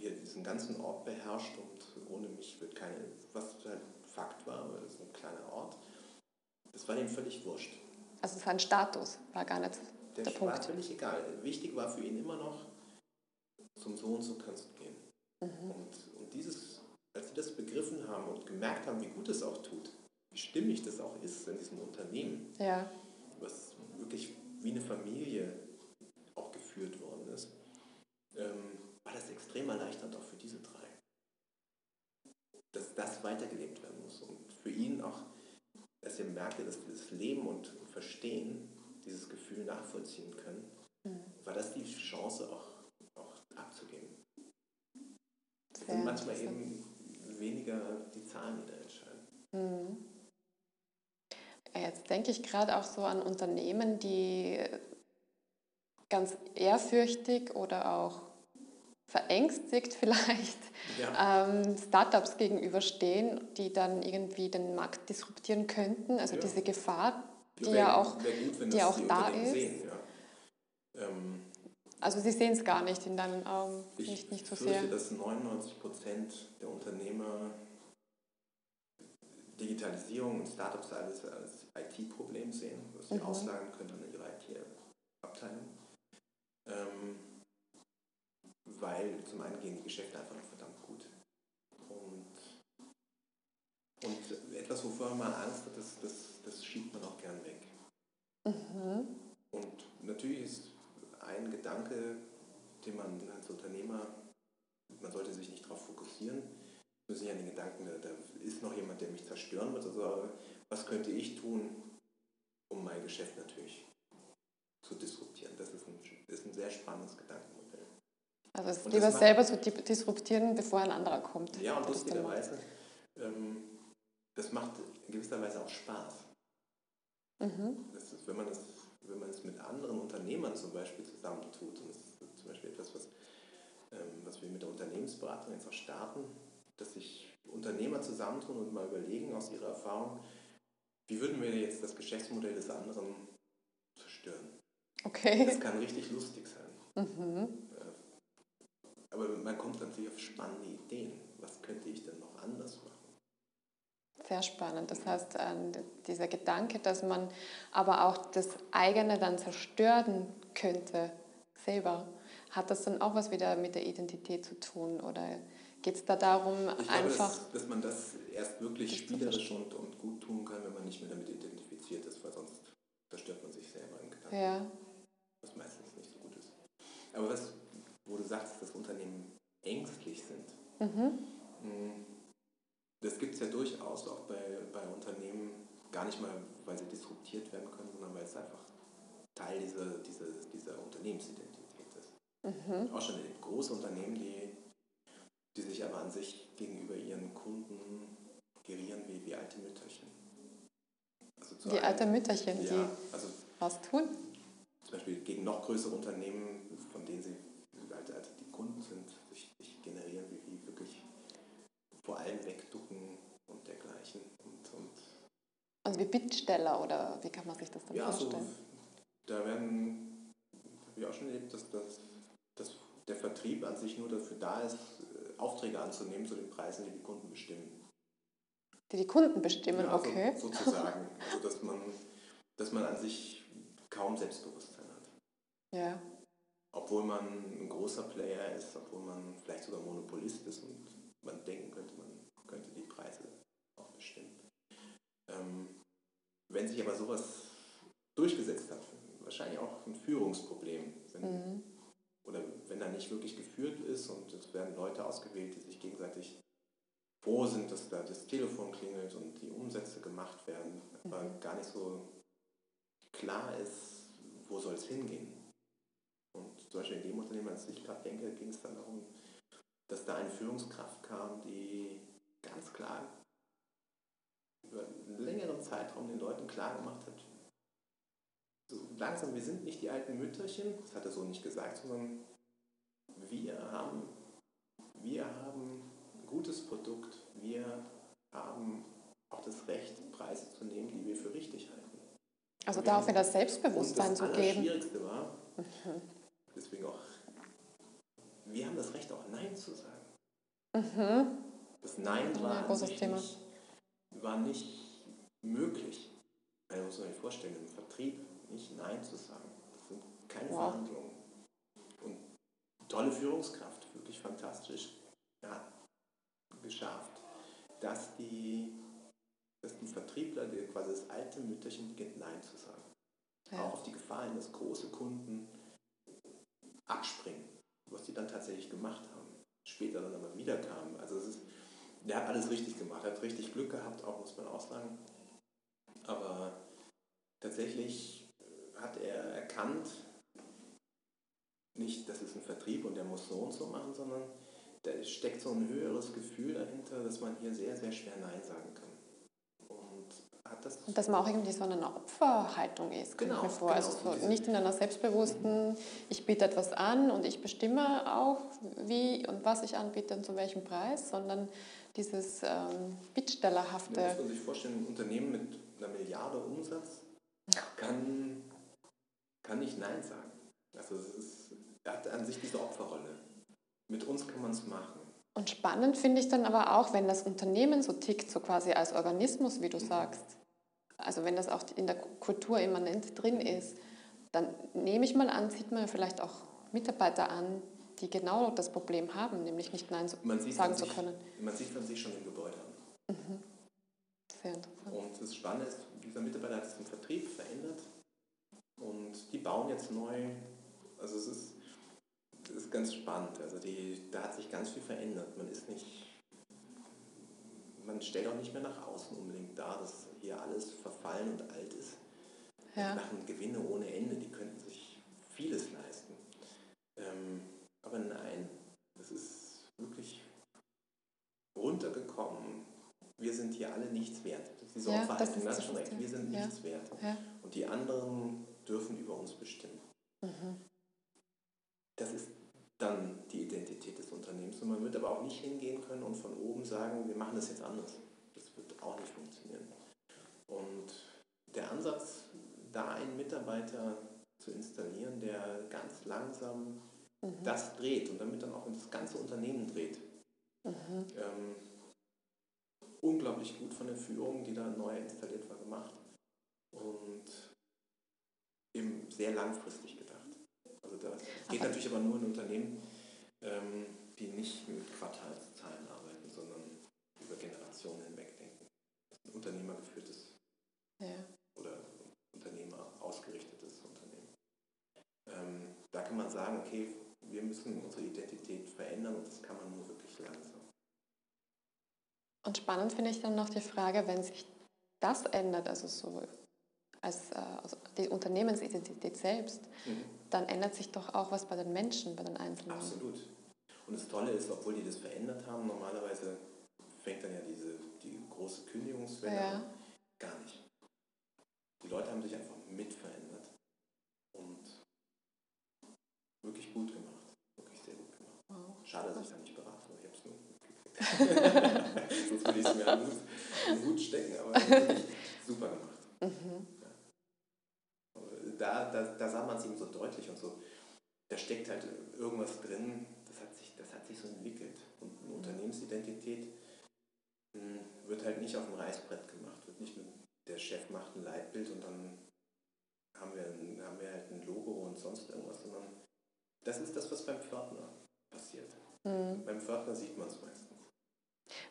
der diesen ganzen Ort beherrscht und ohne mich wird keine, was halt Fakt war, aber das ist ein kleiner Ort. Das war ihm völlig wurscht. Also sein Status war gar nicht der, der Punkt. war völlig egal. Wichtig war für ihn immer noch, zum so und so kannst du gehen. Mhm. Und, und dieses, als sie das begriffen haben und gemerkt haben, wie gut es auch tut, wie stimmig das auch ist in diesem Unternehmen, ja. was wirklich wie eine Familie auch geführt worden ist, ähm, war das extrem erleichternd auch für diese drei. Dass das weitergelebt werden muss. Und für ihn auch, dass er merkte, dass dieses Leben und Verstehen dieses Gefühl nachvollziehen können, mhm. war das die Chance auch es sind manchmal eben weniger die Zahlen, die da entscheiden. Mhm. Jetzt denke ich gerade auch so an Unternehmen, die ganz ehrfürchtig oder auch verängstigt vielleicht ja. ähm, Startups gegenüberstehen, die dann irgendwie den Markt disruptieren könnten. Also ja. diese Gefahr, die ja, ja auch, gut, die auch da ist. Sehen, ähm, also Sie sehen es gar nicht in deinen Augen, ich nicht, nicht so sehr. dass 99 Prozent der Unternehmer Digitalisierung und Startups alles als IT-Problem sehen, was sie mhm. auslagern können an ihre IT-Abteilung. Ähm, weil zum einen gehen die Geschäfte einfach noch verdammt gut. Und, und etwas, wovor man Angst hat, das, das, das schiebt man auch gern weg. Mhm. Und natürlich ist ein Gedanke, den man als Unternehmer, man sollte sich nicht darauf fokussieren, nur sich an den Gedanken, da ist noch jemand, der mich zerstören wird. Also was könnte ich tun, um mein Geschäft natürlich zu disruptieren? Das ist ein, ist ein sehr spannendes Gedankenmodell. Also es ist lieber selber zu disruptieren, bevor ein anderer kommt. Ja, und lustigerweise, ähm, das macht in gewisser Weise auch Spaß. Mhm. Ist, wenn man das wenn man es mit anderen Unternehmern zum Beispiel zusammentut, und das ist zum Beispiel etwas, was, ähm, was wir mit der Unternehmensberatung jetzt auch starten, dass sich Unternehmer zusammentun und mal überlegen aus ihrer Erfahrung, wie würden wir jetzt das Geschäftsmodell des anderen zerstören? Okay. Das kann richtig lustig sein. Mhm. Aber man kommt natürlich auf spannende Ideen. Was könnte ich denn noch anders machen? Sehr spannend. Das heißt, ähm, dieser Gedanke, dass man aber auch das eigene dann zerstören könnte, selber, hat das dann auch was wieder mit der Identität zu tun? Oder geht es da darum, ich glaube, einfach. Dass, dass man das erst wirklich spielerisch und, und gut tun kann, wenn man nicht mehr damit identifiziert ist, weil sonst zerstört man sich selber im Gedanken. Ja. Was meistens nicht so gut ist. Aber was, wo du sagst, dass Unternehmen ängstlich sind. Mhm. Mm, das gibt es ja durchaus auch bei, bei Unternehmen, gar nicht mal, weil sie disruptiert werden können, sondern weil es einfach Teil dieser, dieser, dieser Unternehmensidentität ist. Mhm. Auch schon große Unternehmen, die, die sich aber an sich gegenüber ihren Kunden gerieren wie, wie alte Mütterchen. Also wie alte Mütterchen, ja, die also was tun? Zum Beispiel gegen noch größere Unternehmen, von denen sie alte, alte die Kunden sind, sich, sich generieren, wie, wie wirklich vor allem wegducken und dergleichen. Und, und also wie Bittsteller oder wie kann man sich das dann ja, vorstellen? So, da werden, habe ich auch schon erlebt, dass, dass, dass der Vertrieb an sich nur dafür da ist, äh, Aufträge anzunehmen zu den Preisen, die die Kunden bestimmen. Die die Kunden bestimmen, ja, also okay. sozusagen. also dass man, dass man an sich kaum Selbstbewusstsein hat. Ja. Obwohl man ein großer Player ist, obwohl man vielleicht sogar Monopolist ist und man denken könnte, man könnte die Preise auch bestimmen. Ähm, wenn sich aber sowas durchgesetzt hat, wahrscheinlich auch ein Führungsproblem. Wenn, mhm. Oder wenn da nicht wirklich geführt ist und es werden Leute ausgewählt, die sich gegenseitig froh sind, dass da das Telefon klingelt und die Umsätze gemacht werden, aber mhm. gar nicht so klar ist, wo soll es hingehen. Und zum Beispiel in dem Unternehmen, als ich gerade denke, ging es dann darum, dass da eine Führungskraft kam, die ganz klar über einen längeren Zeitraum den Leuten klar gemacht hat, so langsam, wir sind nicht die alten Mütterchen, das hat er so nicht gesagt, sondern wir haben, wir haben ein gutes Produkt, wir haben auch das Recht, Preise zu nehmen, die wir für richtig halten. Also da auch wieder Selbstbewusstsein zu geben. Das Schwierigste war, mhm. deswegen auch, wir haben das Recht, auch Nein zu sagen. Mhm. Das Nein war, ein großes Thema. Nicht, war nicht möglich. Man muss sich vorstellen, im Vertrieb nicht Nein zu sagen. Das sind keine wow. Verhandlungen. Und tolle Führungskraft, wirklich fantastisch. Ja, geschafft, dass die, dass die Vertriebler, die quasi das alte Mütterchen beginnt, Nein zu sagen. Ja. Auch auf die Gefahr hin, dass große Kunden abspringen, was die dann tatsächlich gemacht haben. Später dann aber wieder kamen. Also es ist, der hat alles richtig gemacht, hat richtig Glück gehabt, auch muss man auch sagen. Aber tatsächlich hat er erkannt, nicht, das ist ein Vertrieb und der muss so und so machen, sondern da steckt so ein höheres Gefühl dahinter, dass man hier sehr, sehr schwer Nein sagen kann. Das und dass man auch irgendwie so eine Opferhaltung ist, genau, mir vor. Genau, also so nicht in einer selbstbewussten, ich biete etwas an und ich bestimme auch, wie und was ich anbiete und zu welchem Preis, sondern dieses ähm, Bittstellerhafte. Da muss man sich vorstellen, ein Unternehmen mit einer Milliarde Umsatz kann, kann nicht Nein sagen. Also es ist, er hat an sich diese Opferrolle. Mit uns kann man es machen. Und spannend finde ich dann aber auch, wenn das Unternehmen so tickt, so quasi als Organismus, wie du mhm. sagst. Also wenn das auch in der Kultur immanent drin ist, dann nehme ich mal an, sieht man vielleicht auch Mitarbeiter an, die genau das Problem haben, nämlich nicht Nein sagen zu können. Man sieht von sich schon im Gebäude an. Mhm. Sehr interessant. Und das Spannende ist, dieser Mitarbeiter hat sich im Vertrieb verändert und die bauen jetzt neu. Also es ist das ist ganz spannend. Also die, da hat sich ganz viel verändert. Man ist nicht, man stellt auch nicht mehr nach außen unbedingt dar, dass hier alles verfallen und alt ist. Ja. Die machen Gewinne ohne Ende, die könnten sich vieles leisten. Ähm, aber nein, das ist wirklich runtergekommen. Wir sind hier alle nichts wert. Das ist diese ja, das ist, das schon recht. Wir sind ja. nichts wert. Ja. Und die anderen dürfen über uns bestimmen. Mhm. Das ist dann die Identität des Unternehmens. Und man wird aber auch nicht hingehen können und von oben sagen, wir machen das jetzt anders. Das wird auch nicht funktionieren. Und der Ansatz, da einen Mitarbeiter zu installieren, der ganz langsam mhm. das dreht und damit dann auch das ganze Unternehmen dreht. Mhm. Ähm, unglaublich gut von der Führung, die da neu installiert war, gemacht. Und eben sehr langfristig gedacht. Also das geht aber natürlich aber nur in Unternehmen, ähm, die nicht mit Quartalszahlen arbeiten, sondern über Generationen hinweg denken. Ein unternehmergeführtes ja. oder Unternehmer ausgerichtetes Unternehmen. Ähm, da kann man sagen, okay, wir müssen unsere Identität verändern und das kann man nur wirklich langsam. Und spannend finde ich dann noch die Frage, wenn sich das ändert, also so als äh, also die Unternehmensidentität selbst, mhm. dann ändert sich doch auch was bei den Menschen, bei den Einzelnen. Absolut. Und das Tolle ist, obwohl die das verändert haben, normalerweise fängt dann ja diese die große Kündigungswelle ja. an. Gar nicht. Die Leute haben sich einfach mit verändert und wirklich gut gemacht. Wirklich sehr gut gemacht. Wow. Schade, dass ich da nicht beraten habe. Ich habe es nur Sonst würde ich es mir an den Hut stecken, aber wirklich super gemacht. Mhm. Da, da, da sah man es eben so deutlich und so. Da steckt halt irgendwas drin, das hat sich, das hat sich so entwickelt. Und eine Unternehmensidentität mh, hm, wird halt nicht auf dem Reißbrett gemacht, wird nicht mit der Chef macht ein Leitbild und dann haben wir, haben wir halt ein Logo und sonst irgendwas, sondern das ist das, was beim Pförtner passiert. Mhm. Beim Pförtner sieht man es meistens.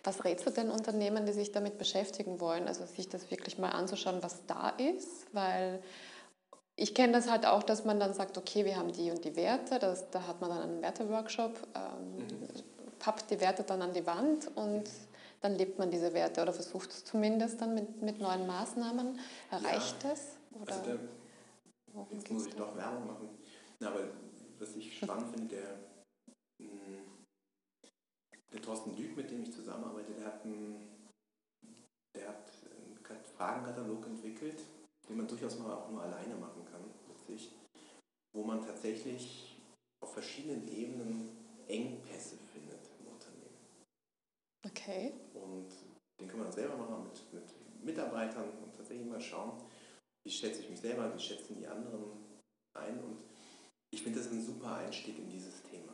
Was rätst du denn Unternehmen, die sich damit beschäftigen wollen, also sich das wirklich mal anzuschauen, was da ist? Weil ich kenne das halt auch, dass man dann sagt, okay, wir haben die und die Werte, das, da hat man dann einen Werteworkshop, ähm, mhm. pappt die Werte dann an die Wand und dann lebt man diese Werte oder versucht es zumindest dann mit, mit neuen Maßnahmen. Erreicht ja. es? Oder also der, jetzt muss ich doch Werbung machen. Na, aber was ich spannend finde, der, hm, der Thorsten Lüg, mit dem ich zusammenarbeite, der hat einen, der hat einen Fragenkatalog entwickelt, den man durchaus mal auch nur alleine machen kann sich, wo man tatsächlich auf verschiedenen Ebenen Engpässe findet im Unternehmen. Okay. Und den kann man selber machen mit, mit Mitarbeitern und tatsächlich mal schauen, wie schätze ich mich selber, wie schätzen die anderen ein. Und ich finde das ein super Einstieg in dieses Thema.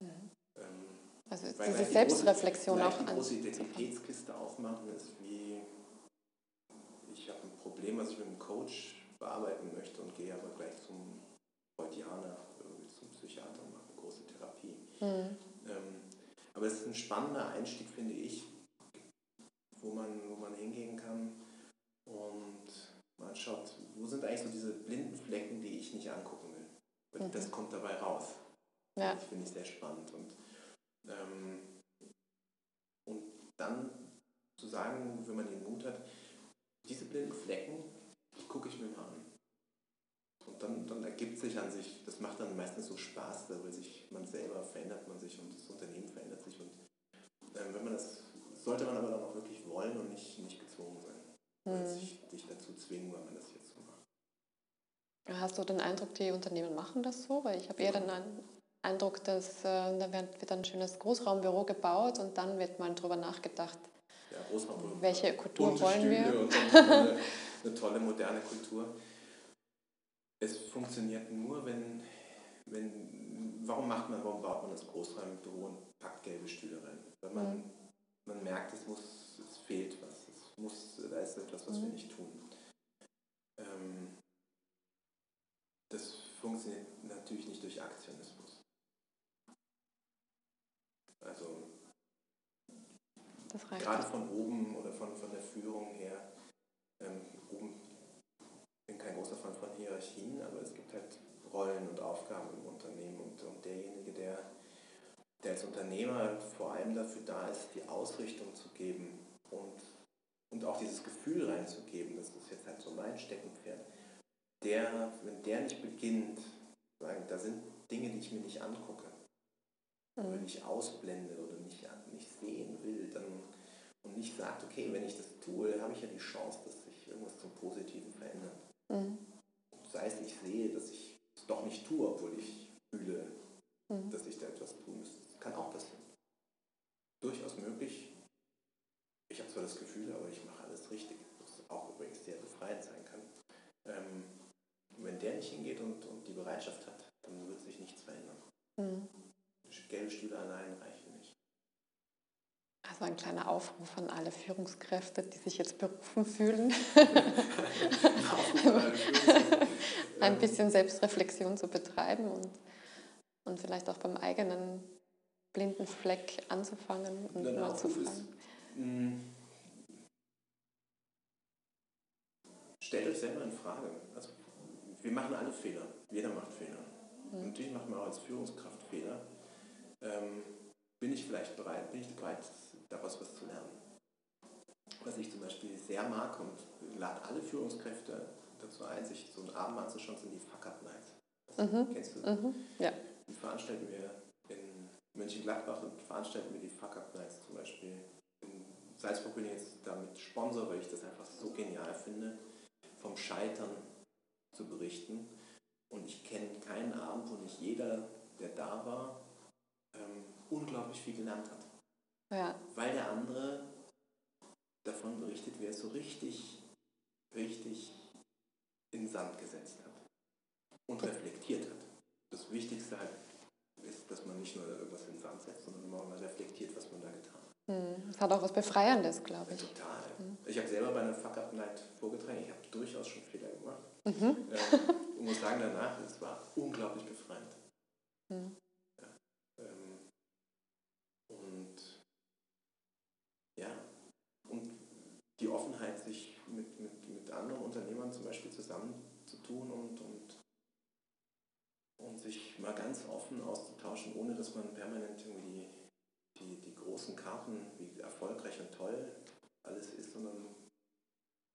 Mhm. Ähm, also diese Selbstreflexion große, auch an. Große Identitätskiste aufmachen ist wie, ich habe ein Problem, was ich mit einem Coach bearbeiten möchte und gehe aber gleich zum Freudianer, zum Psychiater und mache eine große Therapie. Mhm. Ähm, aber es ist ein spannender Einstieg, finde ich, wo man, wo man hingehen kann und mal schaut, wo sind eigentlich so diese blinden Flecken, die ich nicht angucken will. Mhm. Das kommt dabei raus. Ja. Das finde ich sehr spannend. Und, ähm, und dann zu sagen, wenn man den Mut hat, diese blinden Flecken, die gucke ich mir mal an. Und dann, dann ergibt sich an sich, das macht dann meistens so Spaß, weil sich man selber verändert man sich und das Unternehmen verändert sich. Und ähm, wenn man das, sollte man aber dann auch wirklich wollen und nicht, nicht gezwungen sein. Mhm. Sich, dich dazu zwingen, weil man das. Hast du den Eindruck, die Unternehmen machen das so? Weil ich habe eher den Eindruck, dass äh, da wird, ein schönes Großraumbüro gebaut und dann wird mal drüber nachgedacht, ja, welche Kultur wollen wir? Und eine, eine tolle moderne Kultur. Es funktioniert nur, wenn, wenn warum macht man, warum baut man das Großraumbüro und packt gelbe Stühle rein? Weil man, mhm. man merkt, es muss, es fehlt was muss, da ist etwas, was mhm. wir nicht tun. Ähm, das funktioniert natürlich nicht durch Aktionismus. Also gerade von oben oder von, von der Führung her, ähm, oben bin kein großer Fan von Hierarchien, aber es gibt halt Rollen und Aufgaben im Unternehmen und, und derjenige, der, der als Unternehmer vor allem dafür da ist, die Ausrichtung zu geben und und auch dieses Gefühl reinzugeben, das ist jetzt halt so mein Steckenpferd, der, wenn der nicht beginnt, sagen, da sind Dinge, die ich mir nicht angucke, mhm. oder nicht ausblende oder nicht, nicht sehen will, dann und nicht sagt, okay, wenn ich das tue, habe ich ja die Chance, dass sich irgendwas zum Positiven verändert. Mhm. Sei es es doch nicht tue, obwohl ich fühle, Mhm. dass ich da etwas tun müsste. Das kann auch passieren. Durchaus möglich. Ich habe zwar das Gefühl, aber ich mache alles richtig, was auch übrigens sehr befreiend sein kann. Ähm, wenn der nicht hingeht und, und die Bereitschaft hat, dann wird sich nichts verändern. Mhm. Gelbe Stühle allein reichen nicht. Also ein kleiner Aufruf an alle Führungskräfte, die sich jetzt berufen fühlen, ein bisschen Selbstreflexion zu betreiben und, und vielleicht auch beim eigenen blinden Fleck anzufangen und Ein mal zu Aufruf fragen. mh, stellt euch selber in Frage. Wir machen alle Fehler. Jeder macht Fehler. Mhm. Natürlich macht man auch als Führungskraft Fehler. Ähm, bin ich vielleicht bereit, bin ich bereit, daraus was zu lernen? Was ich zum Beispiel sehr mag und lade alle Führungskräfte dazu ein, sich so einen Abend anzuschauen, sind die Fuck-Up-Nights. Mhm. Kennst du? Mhm. Ja. Die veranstalten wir in Mönchengladbach und veranstalten wir die Fuck-Up-Nights zum Beispiel. In Salzburg bin ich jetzt damit Sponsor, weil ich das einfach so genial finde, vom Scheitern zu berichten. Und ich kenne keinen Abend, wo nicht jeder, der da war, ähm, unglaublich viel gelernt hat. Ja. Weil der andere davon berichtet, wie er es so richtig, richtig in den Sand gesetzt hat und reflektiert hat. Das Wichtigste halt ist, dass man nicht nur irgendwas in den Sand setzt, sondern immer mal reflektiert, was man da getan hat. Mhm. Es hat auch was Befreiendes, glaube ich. Total. Ich habe selber bei einer Fuck-Up-Night vorgetragen. Ich habe durchaus schon Fehler gemacht. Mhm. Ähm, und muss sagen, danach, es war unglaublich befreiend. Mhm. Ja. Ähm, und ja, und die Offenheit, sich mit, mit, mit anderen Unternehmern zum Beispiel zusammenzutun und, und, und sich mal ganz offen auszutauschen, ohne dass man permanent irgendwie die, die großen Karten, wie erfolgreich und toll alles ist, sondern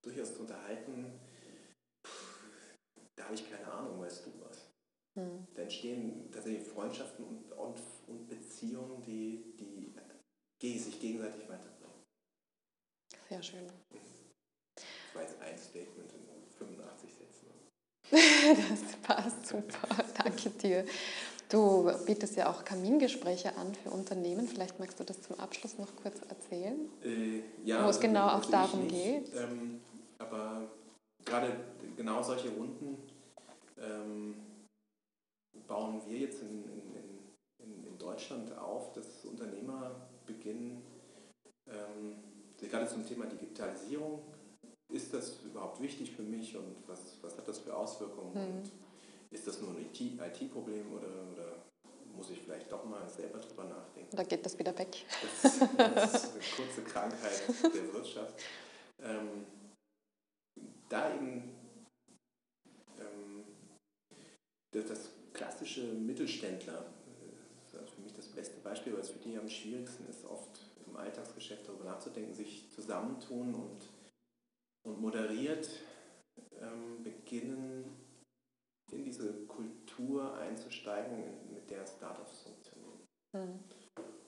durchaus zu unterhalten, habe ich keine Ahnung, weißt du was. Mhm. Da entstehen tatsächlich Freundschaften und, und, und Beziehungen, die, die ge- sich gegenseitig weiterbringen. Sehr schön. Das war jetzt ein Statement in 85 Sätzen. Das passt super. Danke dir. Du bietest ja auch Kamingespräche an für Unternehmen. Vielleicht magst du das zum Abschluss noch kurz erzählen. Äh, ja, Wo es genau auch ich darum nicht, geht. Ähm, aber gerade genau solche Runden ähm, bauen wir jetzt in, in, in, in Deutschland auf, dass Unternehmer beginnen, ähm, gerade zum Thema Digitalisierung, ist das überhaupt wichtig für mich und was, was hat das für Auswirkungen? Mhm. Und ist das nur ein IT-Problem oder, oder muss ich vielleicht doch mal selber drüber nachdenken? Oder geht das wieder weg? Das, das ist eine kurze Krankheit der Wirtschaft. Ähm, da eben ähm, das, das klassische Mittelständler, äh, das ist für mich das beste Beispiel, weil es für die am schwierigsten ist, oft im Alltagsgeschäft darüber nachzudenken, sich zusammentun und, und moderiert ähm, beginnen, in diese Kultur einzusteigen, mit der Startups funktionieren. Mhm.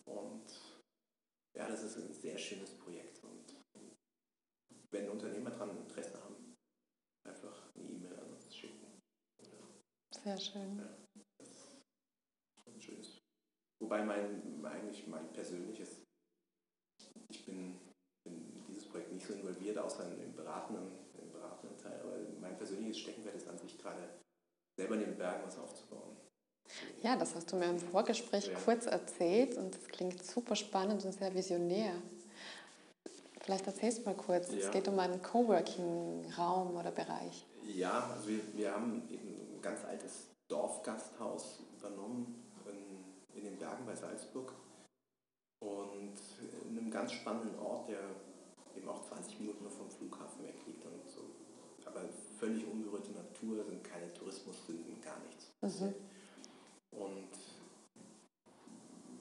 Und ja, das ist ein sehr schönes Projekt. Und wenn Unternehmer daran Interesse haben, einfach eine E-Mail an uns schicken. Sehr schön. Ja, schönes. Wobei mein, eigentlich mein persönliches, ich bin in dieses Projekt nicht so involviert, außer im beratenden, im beratenden Teil, aber mein persönliches Steckenpferd ist an sich gerade selber in den Bergen was aufzubauen. Ja, das hast du mir im Vorgespräch Ja. kurz erzählt und das klingt super spannend und sehr visionär. Vielleicht erzählst du mal kurz. Es Ja. geht um einen Coworking-Raum oder Bereich. Ja, also wir, wir haben eben ein ganz altes Dorfgasthaus übernommen in, in den Bergen bei Salzburg und in einem ganz spannenden Ort, der eben auch 20 Minuten nur vom Flughafen weg liegt und so. Aber völlig unberührte Natur, sind keine Tourismussünden, gar nichts. Mhm. Und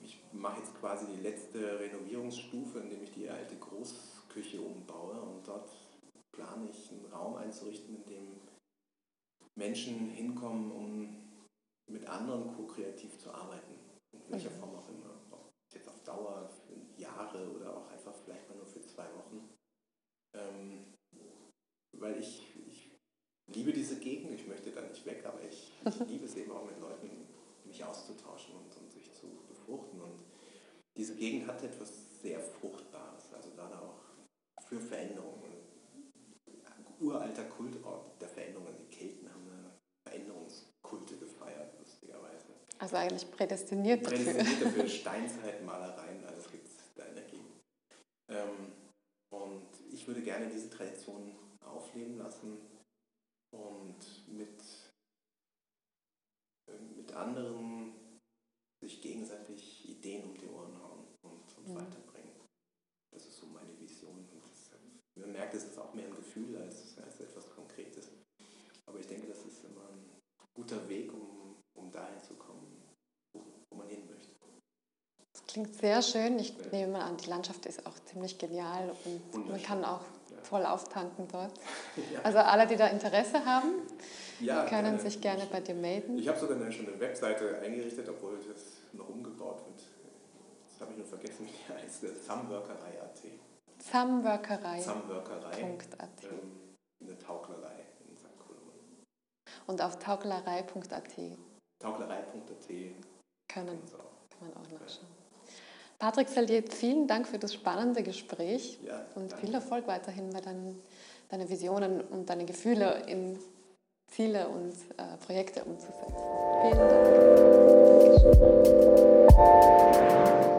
ich mache jetzt quasi die letzte Renovierungsstufe, indem ich die alte Großküche umbaue und dort plane ich einen Raum einzurichten, in dem Menschen hinkommen, um mit anderen ko-kreativ zu arbeiten. In welcher Mhm. Form auch immer. Ob jetzt auf Dauer, für Jahre oder auch einfach vielleicht mal nur für zwei Wochen. Ähm, weil ich, ich liebe diese Gegend, ich möchte da nicht weg, aber ich, ich liebe es eben auch mit Leuten, mich auszutauschen und, und sich zu befruchten. Und diese Gegend hat etwas sehr Fruchtbares, also gerade auch für Veränderungen. Uralter Kultort der Veränderungen. Die Kelten haben eine Veränderungskulte gefeiert, lustigerweise. Also eigentlich prädestiniert dafür. Prädestiniert dafür Steinzeitmalereien, alles gibt es da in der Gegend. Ähm, und ich würde gerne diese Tradition aufleben lassen und mit, äh, mit anderen sich gegenseitig Ideen um die Ohren hauen und, und mhm. weiterbringen. Das ist so meine Vision. Und das, man merkt, es ist auch mehr ein Gefühl als, als etwas Konkretes. Aber ich denke, das ist immer ein guter Weg, um, um dahin zu kommen, wo, wo man hin möchte. Das klingt sehr schön. Ich nehme mal an, die Landschaft ist auch ziemlich genial und man kann auch voll auftanken dort. Ja. Also alle, die da Interesse haben, ja, können äh, sich gerne bei dir melden. Ich habe sogar schon eine Webseite eingerichtet, obwohl das noch umgebaut wird. Das habe ich nur vergessen, wie die heißt. Sumworkerei.at. Sumworkerei. Sumworkerei. Ähm, eine Tauglerei in St. Koloman. Und auf tauglerei.at. Tauglerei.at. Können, kann man auch nachschauen. Patrick Sellier, vielen Dank für das spannende Gespräch ja, und viel Erfolg weiterhin bei deinen, deinen Visionen und deine Gefühle in Ziele und äh, Projekte umzusetzen. Vielen Dank.